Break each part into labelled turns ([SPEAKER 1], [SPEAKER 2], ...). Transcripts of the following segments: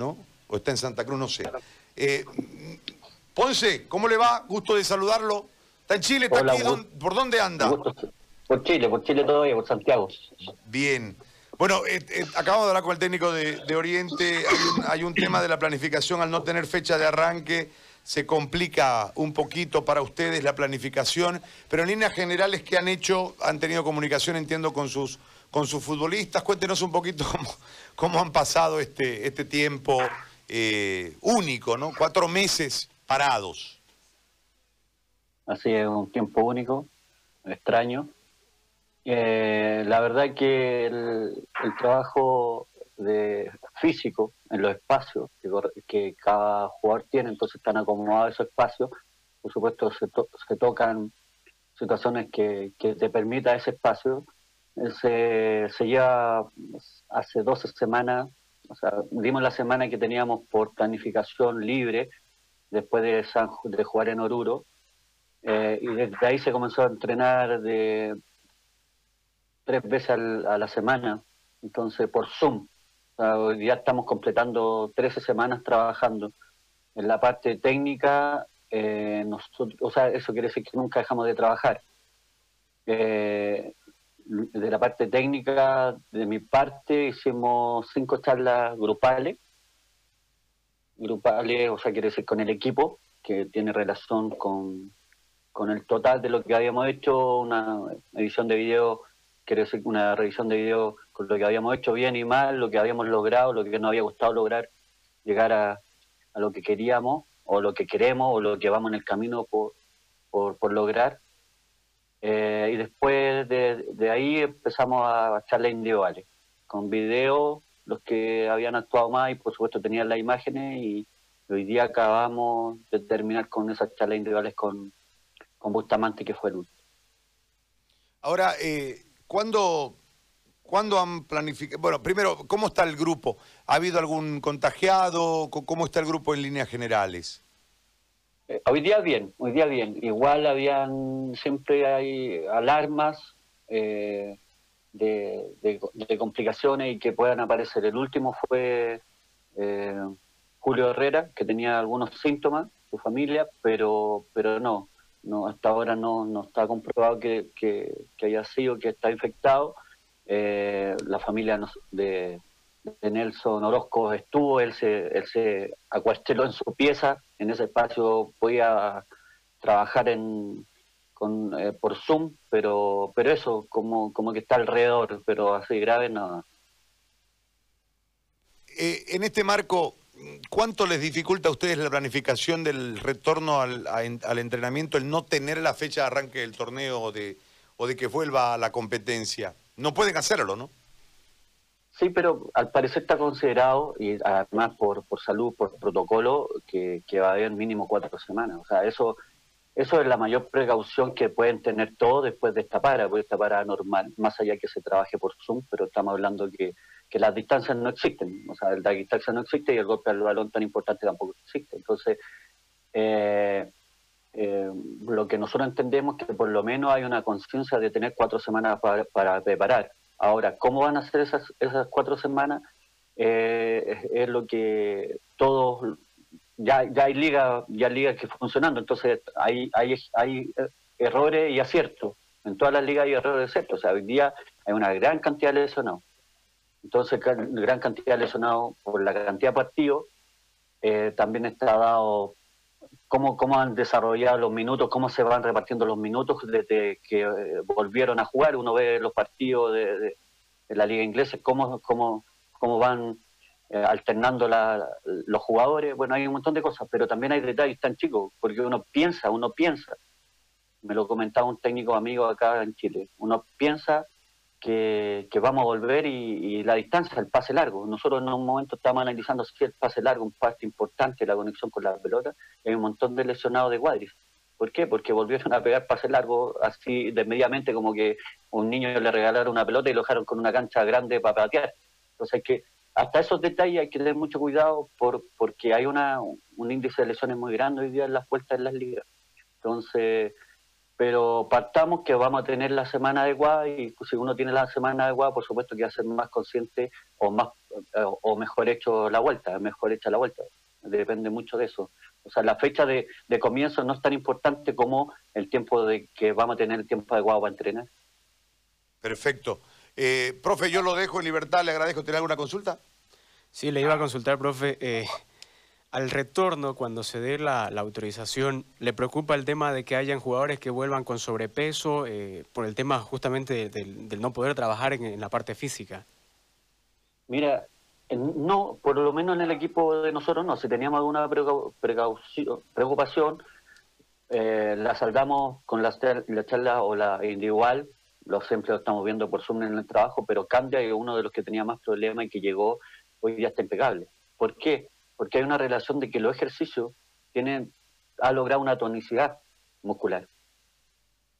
[SPEAKER 1] ¿no? O está en Santa Cruz, no sé. Eh, Ponce, ¿cómo le va? Gusto de saludarlo. ¿Está en Chile? ¿Está aquí? ¿Por dónde anda?
[SPEAKER 2] Por Chile, por Chile todavía, por Santiago.
[SPEAKER 1] Bien. Bueno, eh, eh, acabamos de hablar con el técnico de, Oriente. Hay un, tema de la planificación. Al no tener fecha de arranque, se complica un poquito para ustedes la planificación. Pero en líneas generales, ¿qué han hecho? Han tenido comunicación, entiendo, con sus, con sus futbolistas. Cuéntenos un poquito cómo, cómo han pasado este, este tiempo eh, único, ¿no? Cuatro meses parados.
[SPEAKER 2] Así es, un tiempo único, extraño. Eh, la verdad que el, trabajo de físico en los espacios que, cada jugador tiene, entonces están acomodados esos espacios, por supuesto se, tocan situaciones que, te permita ese espacio, se, se lleva hace 12 semanas, o sea, dimos la semana que teníamos por planificación libre, después de, de jugar en Oruro. Eh, y desde ahí se comenzó a entrenar de tres veces a la semana, entonces por Zoom. Hoy ya estamos completando 13 semanas trabajando. En la parte técnica, eh, nosotros, o sea, eso quiere decir que nunca dejamos de trabajar. Eh, de la parte técnica, de mi parte, hicimos cinco charlas grupales grupales, o sea, quiere decir con el equipo, que tiene relación con, con el total de lo que habíamos hecho, una edición de video, quiere decir una revisión de video con lo que habíamos hecho bien y mal, lo que habíamos logrado, lo que nos había gustado lograr, llegar a, lo que queríamos, o lo que queremos, o lo que vamos en el camino por, por, lograr. Eh, y después de, de, ahí empezamos a charlas individuales, con video los que habían actuado más y por supuesto tenían las imágenes y hoy día acabamos de terminar con esas charlas individuales con, con Bustamante que fue el último.
[SPEAKER 1] Ahora, eh, ¿cuándo, han planificado? Bueno, primero, ¿cómo está el grupo? ¿Ha habido algún contagiado? ¿Cómo está el grupo en líneas generales?
[SPEAKER 2] Eh, hoy día bien, hoy día bien. Igual habían, siempre hay alarmas. Eh, de, complicaciones y que puedan aparecer. El último fue eh, Julio Herrera, que tenía algunos síntomas, su familia, pero, pero no, no hasta ahora no, no está comprobado que, que, haya sido, que está infectado. Eh, la familia de, Nelson Orozco estuvo, él se, él se acuarteló en su pieza, en ese espacio podía trabajar en, con, eh, por Zoom, pero pero eso, como, como que está alrededor, pero así grave nada.
[SPEAKER 1] Eh, en este marco, ¿cuánto les dificulta a ustedes la planificación del retorno al, entrenamiento, el no tener la fecha de arranque del torneo o de, o de que vuelva a la competencia? No pueden hacerlo, ¿no?
[SPEAKER 2] Sí, pero al parecer está considerado, y además por, por salud, por protocolo, que, que va a haber mínimo cuatro semanas. O sea, eso eso es la mayor precaución que pueden tener todos después de esta para, porque esta para normal, más allá que se trabaje por Zoom, pero estamos hablando que, que las distancias no existen, o sea, la distancia no existe y el golpe al balón tan importante tampoco existe. Entonces, eh, eh, lo que nosotros entendemos es que por lo menos hay una conciencia de tener cuatro semanas para, para, preparar. Ahora, ¿cómo van a ser esas, esas cuatro semanas? Eh, es, lo que todos ya, ya hay ligas ya ligas que funcionando, entonces hay, hay, hay errores y aciertos. En todas las ligas hay errores y aciertos. O sea, hoy día hay una gran cantidad de lesionados. Entonces, gran cantidad de lesionados por la cantidad de partidos. Eh, también está dado cómo, cómo han desarrollado los minutos, cómo se van repartiendo los minutos desde que eh, volvieron a jugar. Uno ve los partidos de, la liga inglesa, cómo, cómo, cómo van eh, alternando los jugadores, bueno, hay un montón de cosas, pero también hay detalles tan chicos, porque uno piensa, uno piensa, me lo comentaba un técnico amigo acá en Chile, uno piensa que, vamos a volver y, la distancia, el pase largo. Nosotros en un momento estamos analizando si el pase largo, un parte importante, la conexión con la pelota, hay un montón de lesionados de cuadris. ¿Por qué? Porque volvieron a pegar pase largo así de mediamente como que un niño le regalaron una pelota y lo dejaron con una cancha grande para patear. Entonces hay que hasta esos detalles hay que tener mucho cuidado por, porque hay una, un índice de lesiones muy grande hoy día en las puertas en las ligas. Entonces, pero partamos que vamos a tener la semana adecuada y si uno tiene la semana adecuada, por supuesto que va a ser más consciente o más o mejor hecho la vuelta, mejor hecha la vuelta. Depende mucho de eso. O sea, la fecha de, comienzo no es tan importante como el tiempo de que vamos a tener el tiempo adecuado para entrenar.
[SPEAKER 1] Perfecto. Eh, profe, yo lo dejo en libertad, le agradezco. ¿Tiene alguna consulta?
[SPEAKER 3] Sí, le iba a consultar, profe. Eh, al retorno, cuando se dé la, autorización, ¿le preocupa el tema de que hayan jugadores que vuelvan con sobrepeso eh, por el tema justamente del, no poder trabajar en, la parte física?
[SPEAKER 2] Mira, no, por lo menos en el equipo de nosotros no. Si teníamos alguna preocupación, eh, la saldamos con la, la charla o la individual. Lo siempre lo estamos viendo por Zoom en el trabajo, pero cambia y uno de los que tenía más problemas y que llegó hoy día está impecable. ¿Por qué? Porque hay una relación de que los ejercicios tienen, ha logrado una tonicidad muscular.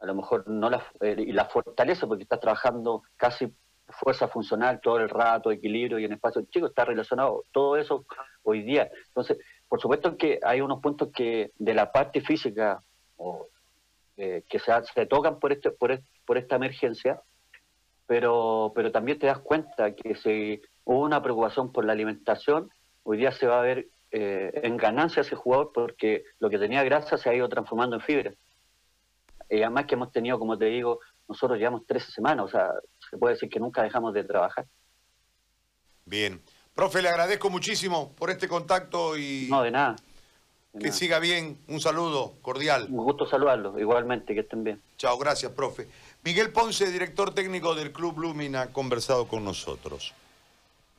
[SPEAKER 2] A lo mejor no la, eh, y la fortaleza porque está trabajando casi fuerza funcional todo el rato, equilibrio y en espacio chico, está relacionado todo eso hoy día. Entonces, por supuesto que hay unos puntos que de la parte física o, eh, que se, se, tocan por, este, por, por esta emergencia, pero, pero también te das cuenta que si hubo una preocupación por la alimentación, hoy día se va a ver eh, en ganancia ese jugador porque lo que tenía grasa se ha ido transformando en fibra. Y además que hemos tenido, como te digo, nosotros llevamos 13 semanas, o sea, se puede decir que nunca dejamos de trabajar.
[SPEAKER 1] Bien. Profe, le agradezco muchísimo por este contacto y...
[SPEAKER 2] No, de nada.
[SPEAKER 1] que siga bien. Un saludo cordial.
[SPEAKER 2] Un gusto saludarlo, igualmente, que estén bien.
[SPEAKER 1] Chao, gracias, profe. Miguel Ponce, director técnico del Club Lumin, ha conversado con nosotros.